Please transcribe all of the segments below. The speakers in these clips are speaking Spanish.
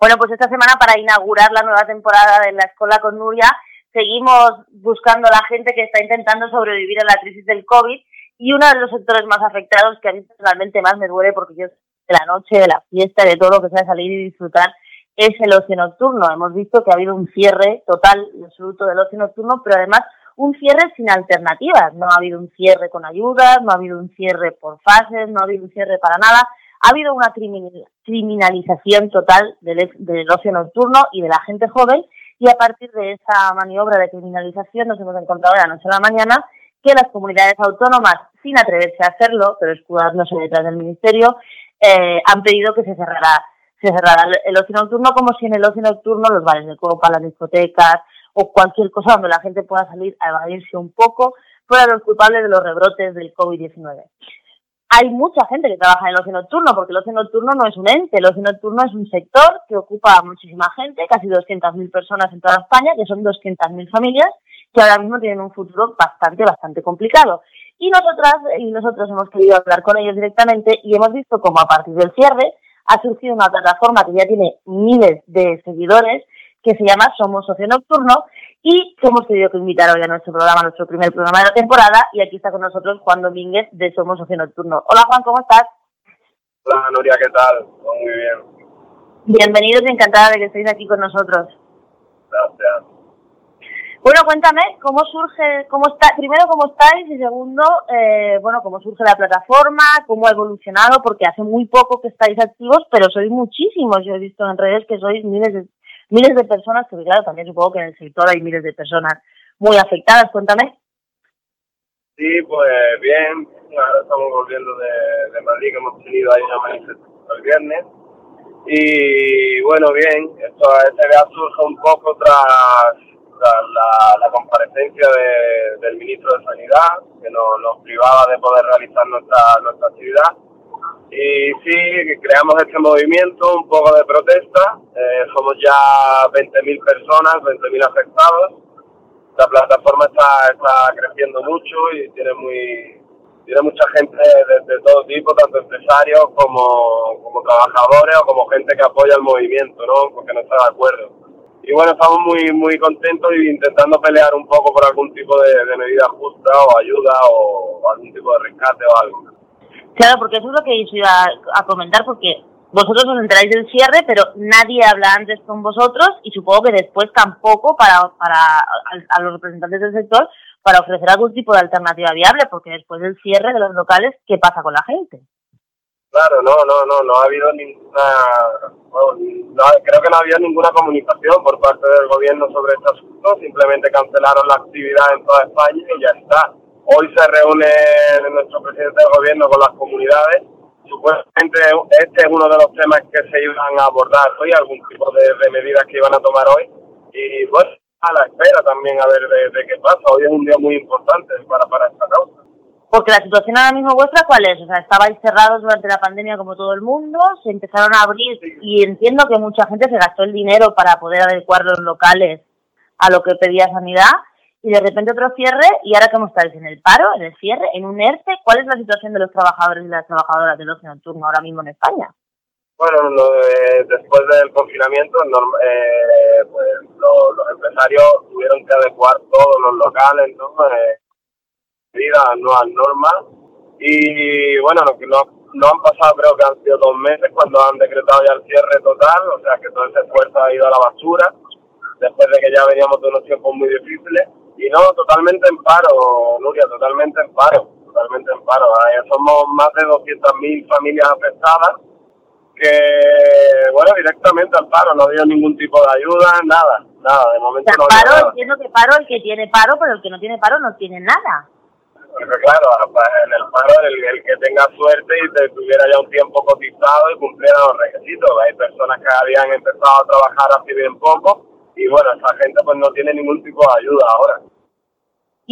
Bueno, pues esta semana para inaugurar la nueva temporada de la Escuela con Nuria, seguimos buscando a la gente que está intentando sobrevivir a la crisis del COVID y uno de los sectores más afectados que a mí personalmente más me duele porque yo de la noche, de la fiesta, de todo lo que sea salir y disfrutar es el ocio nocturno. Hemos visto que ha habido un cierre total y absoluto del ocio nocturno, pero además un cierre sin alternativas. No ha habido un cierre con ayudas, no ha habido un cierre por fases, no ha habido un cierre para nada. Ha habido una criminalización total del, del ocio nocturno y de la gente joven y a partir de esa maniobra de criminalización nos hemos encontrado de la noche a la mañana que las comunidades autónomas, sin atreverse a hacerlo, pero escudándose detrás del Ministerio, eh, han pedido que se cerrara, se cerrara el ocio nocturno como si en el ocio nocturno los bares de copa, las discotecas o cualquier cosa donde la gente pueda salir a evadirse un poco fueran los culpables de los rebrotes del COVID-19 hay mucha gente que trabaja en el ocio nocturno, porque el ocio nocturno no es un ente, el ocio nocturno es un sector que ocupa a muchísima gente, casi 200.000 personas en toda España, que son 200.000 familias, que ahora mismo tienen un futuro bastante, bastante complicado. Y nosotras y nosotros hemos querido hablar con ellos directamente y hemos visto cómo a partir del cierre ha surgido una plataforma que ya tiene miles de seguidores que se llama Somos Socio Nocturno y que hemos tenido que invitar hoy a nuestro programa, nuestro primer programa de la temporada y aquí está con nosotros Juan Domínguez de Somos Socio Nocturno. Hola Juan, ¿cómo estás? Hola Nuria, ¿qué tal? Muy bien. Bienvenidos y encantada de que estéis aquí con nosotros. Gracias. Bueno, cuéntame cómo surge, cómo está, primero cómo estáis y segundo, eh, bueno, cómo surge la plataforma, cómo ha evolucionado, porque hace muy poco que estáis activos, pero sois muchísimos. Yo he visto en redes que sois miles de, miles de personas, que claro, también supongo que en el sector hay miles de personas muy afectadas. Cuéntame. Sí, pues bien. Ahora estamos volviendo de, Madrid, que hemos tenido ahí una manifestación el viernes. Y bueno, bien, esto, este surge un poco tras, la, la, comparecencia de, del ministro de Sanidad, que nos, nos privaba de poder realizar nuestra, nuestra actividad y sí, creamos este movimiento, un poco de protesta. Eh, somos ya 20.000 personas, 20.000 afectados. La plataforma está, está creciendo mucho y tiene muy tiene mucha gente de, todo tipo, tanto empresarios como, como trabajadores o como gente que apoya el movimiento, ¿no? Porque no está de acuerdo. Y bueno, estamos muy muy contentos y intentando pelear un poco por algún tipo de, de medida justa o ayuda o algún tipo de rescate o algo. Claro, porque eso es lo que iba a, comentar, porque vosotros os enteráis del cierre, pero nadie habla antes con vosotros y supongo que después tampoco para, para a, los representantes del sector para ofrecer algún tipo de alternativa viable, porque después del cierre de los locales, ¿qué pasa con la gente? Claro, no, no, no, no ha habido ninguna, no, creo que no ha habido ninguna comunicación por parte del gobierno sobre este asunto, simplemente cancelaron la actividad en toda España y ya está. Hoy se reúne nuestro presidente del gobierno con las comunidades. Supuestamente este es uno de los temas que se iban a abordar hoy, algún tipo de, medidas que iban a tomar hoy. Y bueno, a la espera también a ver de, qué pasa. Hoy es un día muy importante para, para esta causa. Porque la situación ahora mismo vuestra, ¿cuál es? O sea, estabais cerrados durante la pandemia como todo el mundo, se empezaron a abrir y entiendo que mucha gente se gastó el dinero para poder adecuar los locales a lo que pedía sanidad y de repente otro cierre y ahora cómo estáis en el paro, en el cierre, en un ERTE, ¿cuál es la situación de los trabajadores y las trabajadoras del ocio nocturno ahora mismo en España? Bueno, después del confinamiento, eh, pues, los empresarios tuvieron que adecuar todos los locales, ¿no? Eh, a nuevas normas y bueno, no, no, no han pasado creo que han sido dos meses cuando han decretado ya el cierre total, o sea que todo ese esfuerzo ha ido a la basura después de que ya veníamos de unos tiempos muy difíciles y no, totalmente en paro, Nuria, totalmente en paro, totalmente en paro. somos más de 200.000 familias afectadas que, bueno, directamente al paro, no dio ningún tipo de ayuda, nada, nada, de momento no paro, nada. entiendo que paro el que tiene paro, pero el que no tiene paro no tiene nada. Porque claro, en el paro el, el, que tenga suerte y te tuviera ya un tiempo cotizado y cumpliera los requisitos. Hay personas que habían empezado a trabajar hace bien poco y bueno, esa gente pues no tiene ningún tipo de ayuda ahora.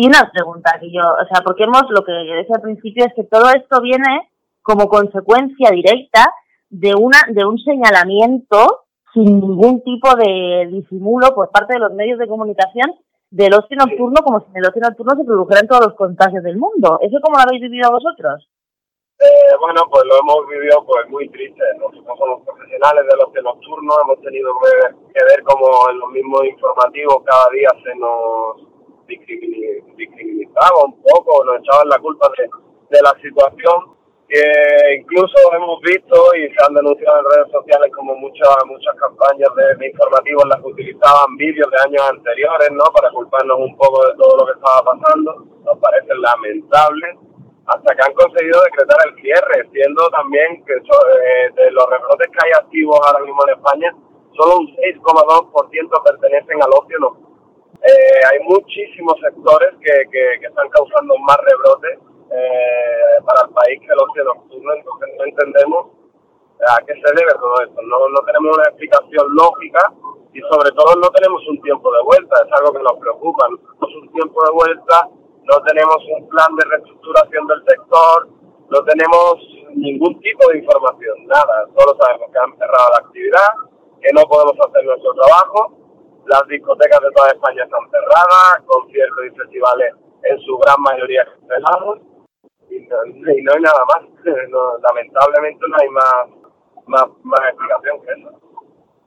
Y una pregunta que yo, o sea, porque hemos, lo que decía al principio es que todo esto viene como consecuencia directa de una, de un señalamiento sin ningún tipo de disimulo por parte de los medios de comunicación del ocio nocturno como si en el ocio nocturno se produjeran todos los contagios del mundo. ¿Eso cómo lo habéis vivido vosotros? Eh, bueno, pues lo hemos vivido pues muy triste. Nosotros somos profesionales del ocio nocturno hemos tenido que ver como en los mismos informativos cada día se nos discriminaba un poco, nos echaban la culpa de, de la situación que incluso hemos visto y se han denunciado en redes sociales como muchas muchas campañas de, informativos en las utilizaban vídeos de años anteriores, ¿no? Para culparnos un poco de todo lo que estaba pasando. Nos parece lamentable hasta que han conseguido decretar el cierre, siendo también que eh, de los rebrotes que hay activos ahora mismo en España, solo un 6,2% pertenecen al ocio nocturno. Eh, hay muchísimos sectores que, que, están causando más rebrotes eh, para el país que el ocio nocturno, entonces no entendemos a qué se debe todo esto. No, no tenemos una explicación lógica y sobre todo no tenemos un tiempo de vuelta, es algo que nos preocupa. No tenemos un tiempo de vuelta, no tenemos un plan de reestructuración del sector, no tenemos ningún tipo de información, nada. Solo sabemos que han cerrado la actividad, que no podemos hacer nuestro trabajo, las discotecas de toda España están cerradas, conciertos y festivales en su gran mayoría cancelados y no, hay nada más. lamentablemente no hay más, más, explicación que eso.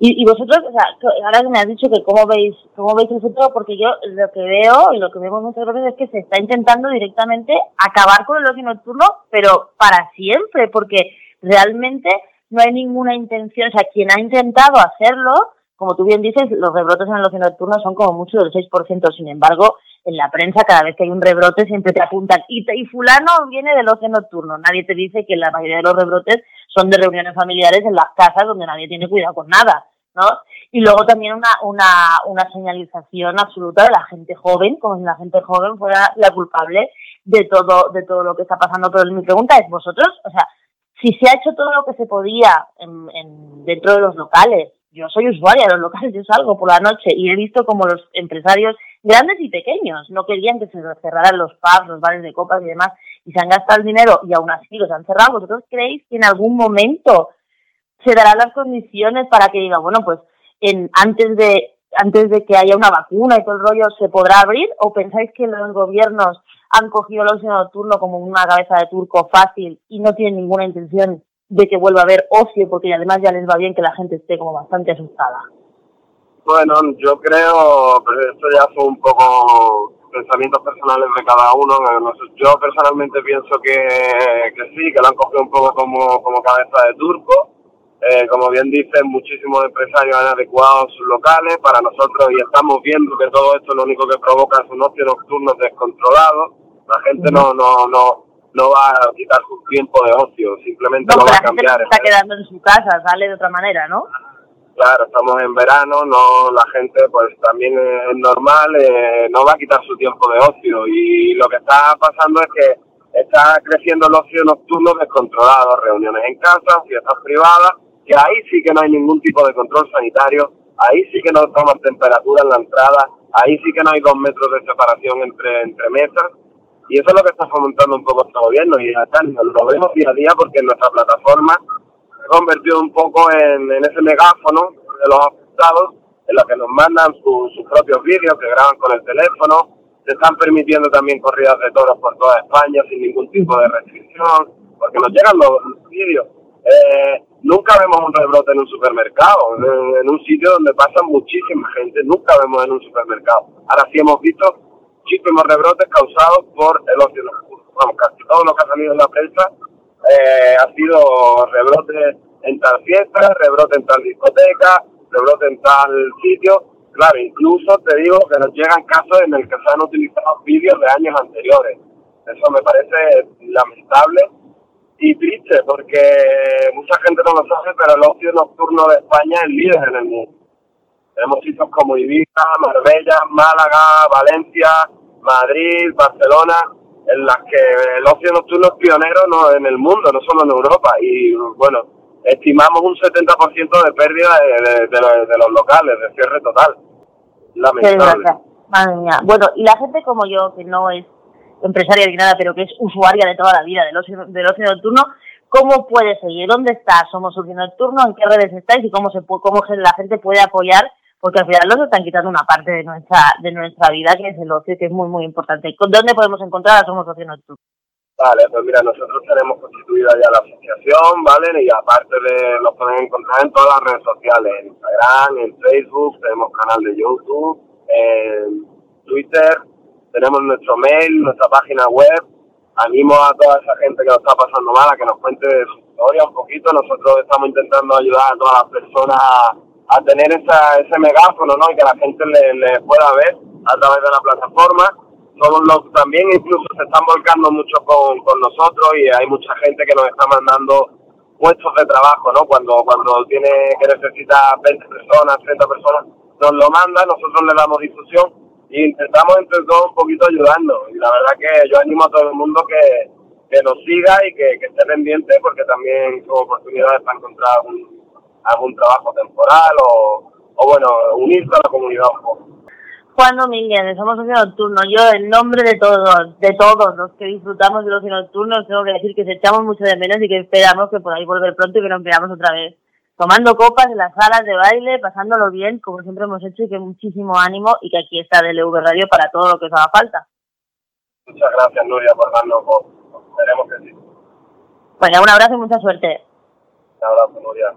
Y, y vosotros, o sea, ahora me has dicho que cómo veis, cómo veis el futuro, porque yo lo que veo y lo que vemos muchas veces es que se está intentando directamente acabar con el ocio nocturno, pero para siempre, porque realmente no hay ninguna intención, o sea, quien ha intentado hacerlo, como tú bien dices, los rebrotes en el ocio nocturno son como mucho del 6%, sin embargo, en la prensa cada vez que hay un rebrote siempre te apuntan y, fulano viene del ocio nocturno. Nadie te dice que la mayoría de los rebrotes son de reuniones familiares en las casas donde nadie tiene cuidado con nada, ¿no? Y luego también una, una, una señalización absoluta de la gente joven, como si la gente joven fuera la culpable de todo, de todo lo que está pasando. Pero mi pregunta es, vosotros, o sea, si se ha hecho todo lo que se podía en, en, dentro de los locales, yo soy usuaria de los locales, yo salgo por la noche y he visto como los empresarios grandes y pequeños. No querían que se cerraran los pubs, los bares de copas y demás, y se han gastado el dinero y aún así los han cerrado. ¿Vosotros creéis que en algún momento se darán las condiciones para que diga, bueno, pues en, antes de antes de que haya una vacuna y todo el rollo se podrá abrir o pensáis que los gobiernos han cogido el ocio nocturno como una cabeza de turco fácil y no tienen ninguna intención de que vuelva a haber ocio porque además ya les va bien que la gente esté como bastante asustada? Bueno, yo creo, pero esto ya son un poco pensamientos personales de cada uno. Yo personalmente pienso que, que sí, que lo han cogido un poco como, como cabeza de turco. Eh, como bien dicen, muchísimos empresarios han adecuado sus locales para nosotros y estamos viendo que todo esto lo único que provoca es un ocio nocturno descontrolado. La gente no, no, no, no va a quitar su tiempo de ocio, simplemente no, va a cambiar. Está quedando en su casa, sale de otra manera, ¿no? Claro, estamos en verano, no la gente pues también es normal, eh, no va a quitar su tiempo de ocio y lo que está pasando es que está creciendo el ocio nocturno descontrolado, reuniones en casa, fiestas privadas, que ahí sí que no hay ningún tipo de control sanitario, ahí sí que no toman temperatura en la entrada, ahí sí que no hay dos metros de separación entre, entre mesas y eso es lo que está fomentando un poco este gobierno y acá lo vemos día a día porque en nuestra plataforma convertido un poco en, ese megáfono de los afectados, en los que nos mandan sus propios vídeos que graban con el teléfono. Se están permitiendo también corridas de toros por toda España sin ningún tipo de restricción, porque nos llegan los, vídeos. Eh, nunca vemos un rebrote en un supermercado, en, un sitio donde pasa muchísima gente, nunca vemos en un supermercado. Ahora sí hemos visto muchísimos rebrotes causados por el ocio Vamos, casi todo lo que ha salido en la prensa eh, ha sido rebrote en tal fiesta, rebrote en tal discoteca, rebrote en tal sitio. Claro, incluso te digo que nos llegan casos en el que se han utilizado vídeos de años anteriores. Eso me parece lamentable y triste porque mucha gente no lo sabe, pero el ocio nocturno de España es líder en el mundo. Tenemos sitios como Ibiza, Marbella, Málaga, Valencia, Madrid, Barcelona, en las que el ocio nocturno es pionero no en el mundo, no solo en Europa. Y bueno, estimamos un 70% de pérdida de, los locales, de cierre total. Lamentable. Madre mía. Bueno, y la gente como yo, que no es empresaria ni nada, pero que es usuaria de toda la vida del ocio, del ocio nocturno, ¿cómo puede seguir? ¿Dónde está? ¿Somos Ocio Nocturno? ¿En qué redes estáis? ¿Y cómo, se, cómo la gente puede apoyar porque al final nos están quitando una parte de nuestra de nuestra vida que es el ocio que es muy muy importante ¿dónde podemos encontrar a Somos Ocio Nocturno? Vale, pues mira, nosotros tenemos constituida ya la asociación, ¿vale? Y aparte de, nos pueden encontrar en todas las redes sociales, en Instagram, en Facebook, tenemos canal de YouTube, en Twitter, tenemos nuestro mail, nuestra página web. Animo a toda esa gente que nos está pasando mal a que nos cuente su historia un poquito. Nosotros estamos intentando ayudar a todas las personas a, tener esa, ese megáfono, ¿no? Y que la gente le, le pueda ver a través de la plataforma todos los también incluso se están volcando mucho con, con nosotros y hay mucha gente que nos está mandando puestos de trabajo, ¿no? Cuando cuando tiene que necesita 20 personas, 30 personas, nos lo manda, nosotros le damos difusión e intentamos entre todos un poquito ayudando. Y la verdad que yo animo a todo el mundo que, que nos siga y que, que esté pendiente porque también son oportunidades para encontrar algún, algún trabajo temporal o, o bueno, unirse a la comunidad un poco. Juan Domínguez, Somos Ocio Nocturno. Yo, en nombre de todos, de todos los que disfrutamos de los nocturnos, tengo que decir que se echamos mucho de menos y que esperamos que podáis volver pronto y que nos veamos otra vez. Tomando copas en las salas de baile, pasándolo bien, como siempre hemos hecho, y que muchísimo ánimo y que aquí está DLV Radio para todo lo que os haga falta. Muchas gracias, Nuria, por darnos voz. Esperemos que sí. Bueno, un abrazo y mucha suerte. Un abrazo, Nuria.